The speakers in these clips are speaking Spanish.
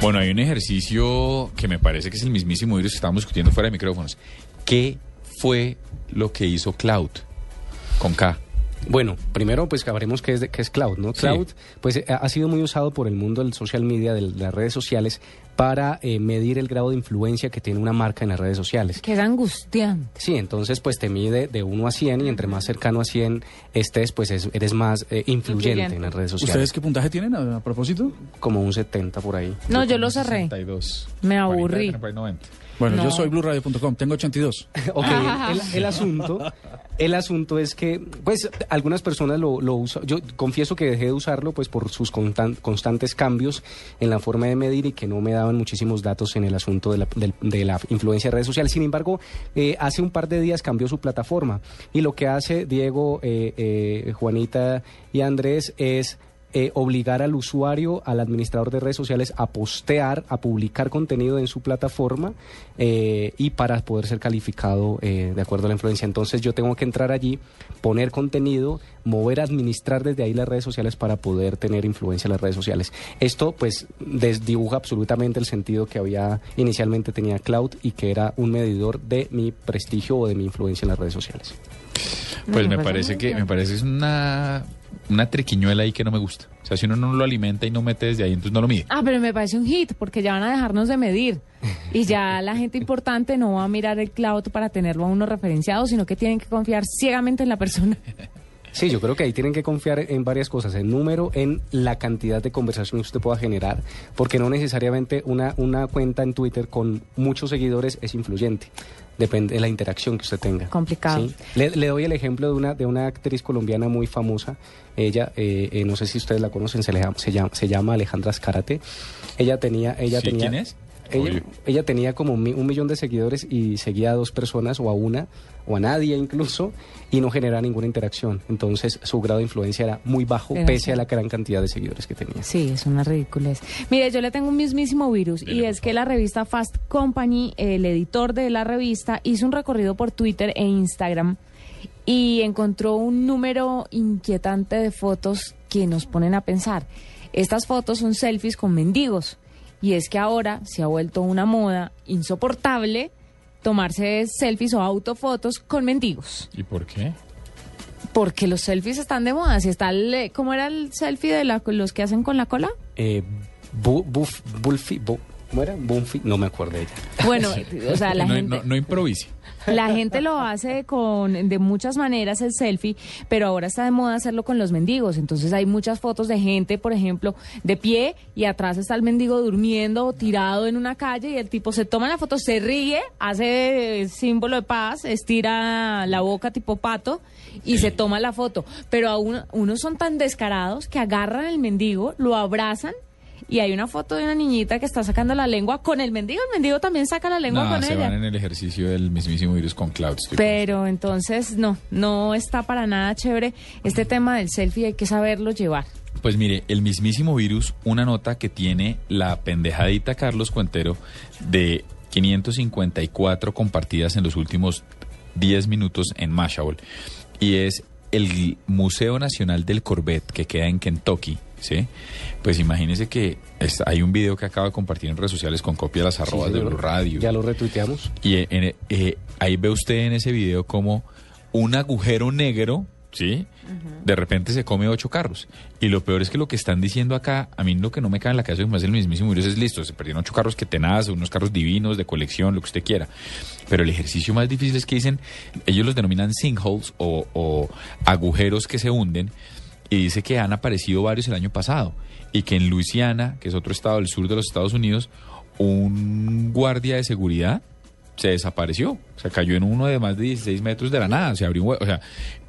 Bueno, hay un ejercicio que me parece que es el mismísimo virus que estábamos discutiendo fuera de micrófonos. ¿Qué fue lo que hizo Cloud con K? Bueno, primero pues sabremos qué es, de- qué es cloud, ¿no? Sí. Cloud pues eh, ha sido muy usado por el mundo del social media, de las redes sociales, para eh, medir el grado de influencia que tiene una marca en las redes sociales. Que es angustiante. Sí, entonces pues te mide de 1 a 100 y entre más cercano a 100 estés, pues es- eres más eh, influyente, Influyente. en las redes sociales. ¿Ustedes qué puntaje tienen a, a propósito? Como un 70 por ahí. No, yo lo cerré. 62. Me aburrí. tiene por ahí 90. Bueno, No. yo soy blueradio.com, tengo 82. Ok, el, el asunto, el asunto es que, pues, algunas personas lo, lo usan. Yo confieso que dejé de usarlo, pues, por sus constan- constantes cambios en la forma de medir y que no me daban muchísimos datos en el asunto de la, de la influencia de redes sociales. Sin embargo, eh, hace un par de días cambió su plataforma y lo que hace Diego, eh, eh, Juanita y Andrés es eh, obligar al usuario, al administrador de redes sociales a postear, a publicar contenido en su plataforma eh, y para poder ser calificado eh, de acuerdo a la influencia. Entonces yo tengo que entrar allí, poner contenido, mover, administrar desde ahí las redes sociales para poder tener influencia en las redes sociales. Esto pues desdibuja absolutamente el sentido que había inicialmente tenía Cloud y que era un medidor de mi prestigio o de mi influencia en las redes sociales. Pues No, me me parece que bien. me parece es una una triquiñuela ahí que no me gusta. O sea, si uno no lo alimenta y no mete desde ahí, entonces no lo mide. Ah, pero me parece un hit, porque ya van a dejarnos de medir. Y ya la gente importante no va a mirar el cloud para tenerlo a uno referenciado, sino que tienen que confiar ciegamente en la persona. Sí, yo creo que ahí tienen que confiar en varias cosas, en número, en la cantidad de conversaciones que usted pueda generar, porque no necesariamente una, una cuenta en Twitter con muchos seguidores es influyente. Depende de la interacción que usted tenga. Complicado. ¿sí? Le, le doy el ejemplo de una, de una actriz colombiana muy famosa. Ella, eh, eh, no sé si ustedes la conocen, se, le llama- se, llama, se llama Alejandra Escarate. Ella tenía... Ella Sí, tenía ¿quién es? Ella, tenía como un millón de seguidores y seguía a dos personas o a una o a nadie incluso y no generaba ninguna interacción. Entonces su grado de influencia era muy bajo Era pese a la gran cantidad de seguidores que tenía. Sí, es una ridiculez. Mire, yo le tengo un mismísimo virus y es que la revista Fast Company, el editor de la revista, hizo un recorrido por Twitter e Instagram y encontró un número inquietante de fotos que nos ponen a pensar. Estas fotos son selfies con mendigos y es que ahora se ha vuelto una moda insoportable tomarse selfies o autofotos con mendigos. ¿Y por qué? Porque los selfies están de moda. Si está el, eh, ¿Cómo era el selfie de la, los que hacen con la cola? Eh, bu, buf, bulfi, bu- ¿Cómo era? Bunfi, no me acuerdo de ella. Bueno, o sea, la no, gente... no, no improvise. La gente lo hace con de muchas maneras el selfie, pero ahora está de moda hacerlo con los mendigos. Entonces hay muchas fotos de gente, por ejemplo, de pie y atrás está el mendigo durmiendo o tirado en una calle y el tipo se toma la foto, se ríe, hace símbolo de paz, estira la boca tipo pato y se toma la foto. Pero a uno- unos son tan descarados que agarran el mendigo, lo abrazan. Y hay una foto de una niñita que está sacando la lengua con el mendigo. El mendigo también saca la lengua No, con se ella. van en el ejercicio del mismísimo virus con Cloud. estoy Pero entonces no, no está para nada chévere este tema del selfie, hay que saberlo llevar. Pues mire, el mismísimo virus, una nota que tiene la pendejadita Carlos Cuentero de 554 compartidas en los últimos 10 minutos en Mashable. Y es el Museo Nacional del Corvette que queda en Kentucky. ¿Sí? Pues imagínese que es- hay un video que acaba de compartir en redes sociales con copia de las arrobas Sí, de. Blue Radio. Ya lo retuiteamos. Y eh, en- eh, ahí ve usted en ese video como un agujero negro, ¿sí? De repente se come ocho carros. Y lo peor es que lo que están diciendo acá, a mí lo que no me cae en la cabeza, que me hace el mismísimo virus, es listo, se perdieron ocho carros que tenaz, unos carros divinos, de colección, lo que usted quiera. Pero el ejercicio más difícil es que dicen, ellos los denominan sinkholes o, o agujeros que se hunden, y dice que han aparecido varios el año pasado. Y que en Luisiana, que es otro estado del sur de los Estados Unidos, un guardia de seguridad se desapareció. O sea, cayó en uno de más de 16 metros de la nada. Se abrió un hueco. O sea,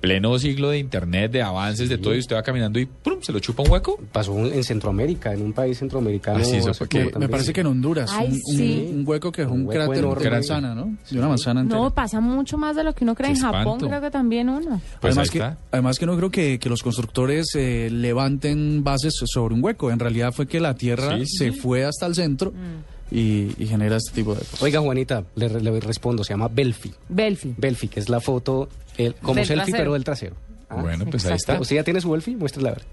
pleno siglo de internet, de avances, de todo, y usted va caminando y ¡pum! se lo chupa un hueco. Pasó en Centroamérica, en un país centroamericano. Así es, hace porque poco Me parece que en Honduras, Ay, un, un- sí. un hueco que es un, cráter enorme. de manzana, ¿no? De una manzana entera. No, pasa mucho más de lo que uno cree. En Japón creo que también uno. Pues además, que, además que no creo que, que los constructores eh, levanten bases sobre un hueco. En realidad fue que la Tierra Sí, sí, se sí. fue hasta el centro y, y genera este tipo de cosas. Oiga, Juanita, le, le respondo, se llama Belfi. Belfi. Belfi, que es la foto el, como Del selfie, trasero. pero del trasero. Ah, Bueno, pues ahí está. ¿Usted ya tiene su Belfi? Muéstrela a ver.